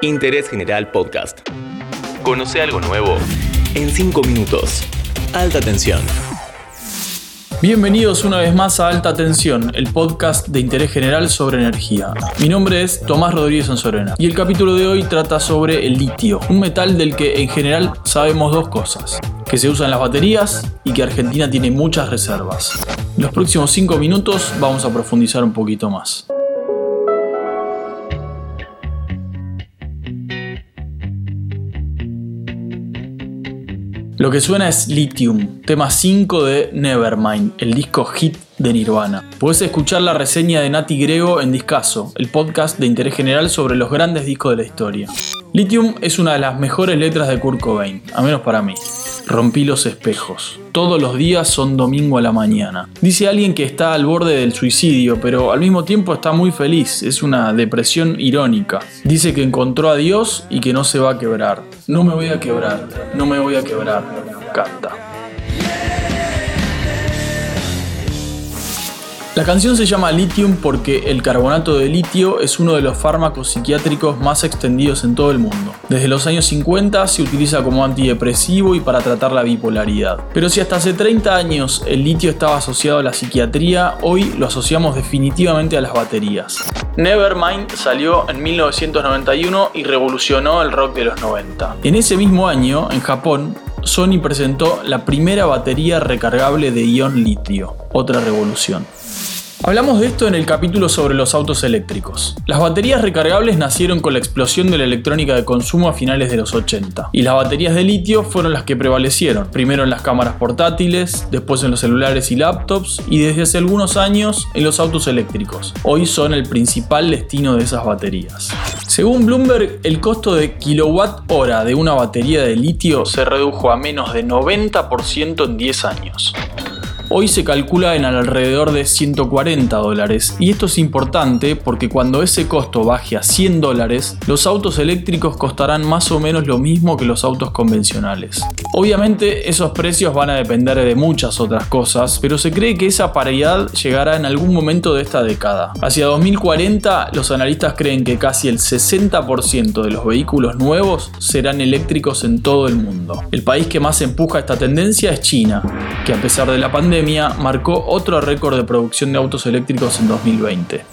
Interés General Podcast. Conoce algo nuevo en 5 minutos. Alta tensión. Bienvenidos una vez más a Alta Tensión, el podcast de interés general sobre energía. Mi nombre es Tomás Rodríguez Sansorena y el capítulo de hoy trata sobre el litio, un metal del que en general sabemos dos cosas, que se usa en las baterías y que Argentina tiene muchas reservas. En los próximos 5 minutos vamos a profundizar un poquito más. Lo que suena es Lithium, tema 5 de Nevermind, el disco hit de Nirvana. Puedes escuchar la reseña de Nati Grego en Discaso, el podcast de interés general sobre los grandes discos de la historia. Lithium es una de las mejores letras de Kurt Cobain, a menos para mí. Rompí los espejos. Todos los días son domingo a la mañana. Dice alguien que está al borde del suicidio, pero al mismo tiempo está muy feliz. Es una depresión irónica. Dice que encontró a Dios y que no se va a quebrar. No me voy a quebrar, no me voy a quebrar. Canta. La canción se llama Lithium porque el carbonato de litio es uno de los fármacos psiquiátricos más extendidos en todo el mundo. Desde los años 50 se utiliza como antidepresivo y para tratar la bipolaridad. Pero si hasta hace 30 años el litio estaba asociado a la psiquiatría, hoy lo asociamos definitivamente a las baterías. Nevermind salió en 1991 y revolucionó el rock de los 90. En ese mismo año, en Japón, Sony presentó la primera batería recargable de ion litio, otra revolución. Hablamos de esto en el capítulo sobre los autos eléctricos. Las baterías recargables nacieron con la explosión de la electrónica de consumo a finales de los 80, y las baterías de litio fueron las que prevalecieron, primero en las cámaras portátiles, después en los celulares y laptops, y desde hace algunos años en los autos eléctricos. Hoy son el principal destino de esas baterías. Según Bloomberg, el costo de kilowatt hora de una batería de litio se redujo a menos de 90% en 10 años hoy se calcula en alrededor de 140 dólares. Y esto es importante porque cuando ese costo baje a 100 dólares, los autos eléctricos costarán más o menos lo mismo que los autos convencionales. Obviamente esos precios van a depender de muchas otras cosas, pero se cree que esa paridad llegará en algún momento de esta década. Hacia 2040 los analistas creen que casi el 60% de los vehículos nuevos serán eléctricos en todo el mundo. El país que más empuja esta tendencia es China, que a pesar de la pandemia marcó otro récord de producción de autos eléctricos en 2020.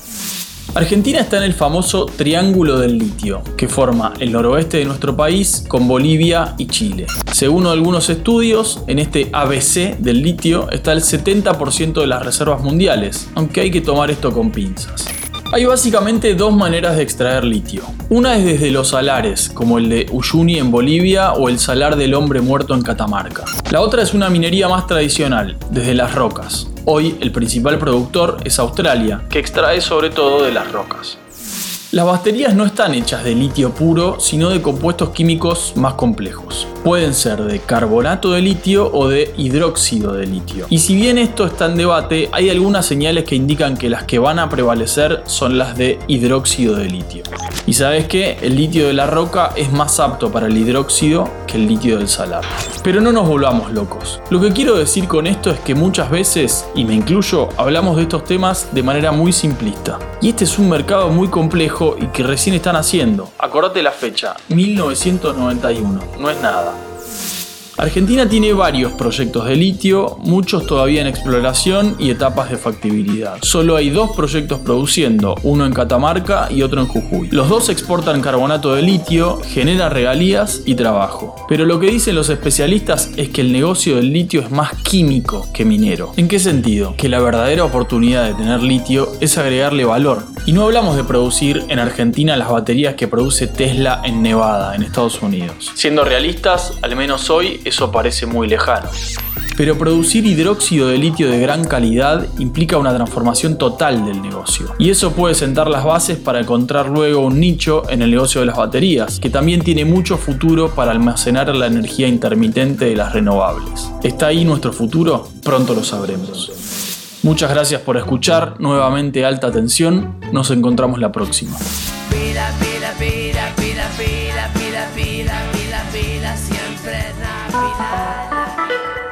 Argentina está en el famoso Triángulo del Litio, que forma el noroeste de nuestro país con Bolivia y Chile. Según algunos estudios, en este ABC del litio está el 70% de las reservas mundiales, aunque hay que tomar esto con pinzas. Hay básicamente dos maneras de extraer litio. Una es desde los salares, como el de Uyuni en Bolivia o el salar del hombre muerto en Catamarca. La otra es una minería más tradicional, desde las rocas. Hoy el principal productor es Australia, que extrae sobre todo de las rocas. Las baterías no están hechas de litio puro, sino de compuestos químicos más complejos. Pueden ser de carbonato de litio o de hidróxido de litio. Y si bien esto está en debate, hay algunas señales que indican que las que van a prevalecer son las de hidróxido de litio. Y sabes que el litio de la roca es más apto para el hidróxido que el litio del salar. Pero no nos volvamos locos. Lo que quiero decir con esto es que muchas veces, y me incluyo, hablamos de estos temas de manera muy simplista. Y este es un mercado muy complejo y que recién están haciendo. Acordate la fecha, 1991, no es nada. Argentina tiene varios proyectos de litio, muchos todavía en exploración y etapas de factibilidad. Solo hay dos proyectos produciendo, uno en Catamarca y otro en Jujuy. Los dos exportan carbonato de litio, generan regalías y trabajo. Pero lo que dicen los especialistas es que el negocio del litio es más químico que minero. ¿En qué sentido? Que la verdadera oportunidad de tener litio es agregarle valor. Y no hablamos de producir en Argentina las baterías que produce Tesla en Nevada, en Estados Unidos. Siendo realistas, al menos hoy eso parece muy lejano. Pero producir hidróxido de litio de gran calidad implica una transformación total del negocio. Y eso puede sentar las bases para encontrar luego un nicho en el negocio de las baterías, que también tiene mucho futuro para almacenar la energía intermitente de las renovables. ¿Está ahí nuestro futuro? Pronto lo sabremos. Muchas gracias por escuchar, nuevamente alta atención, nos encontramos la próxima.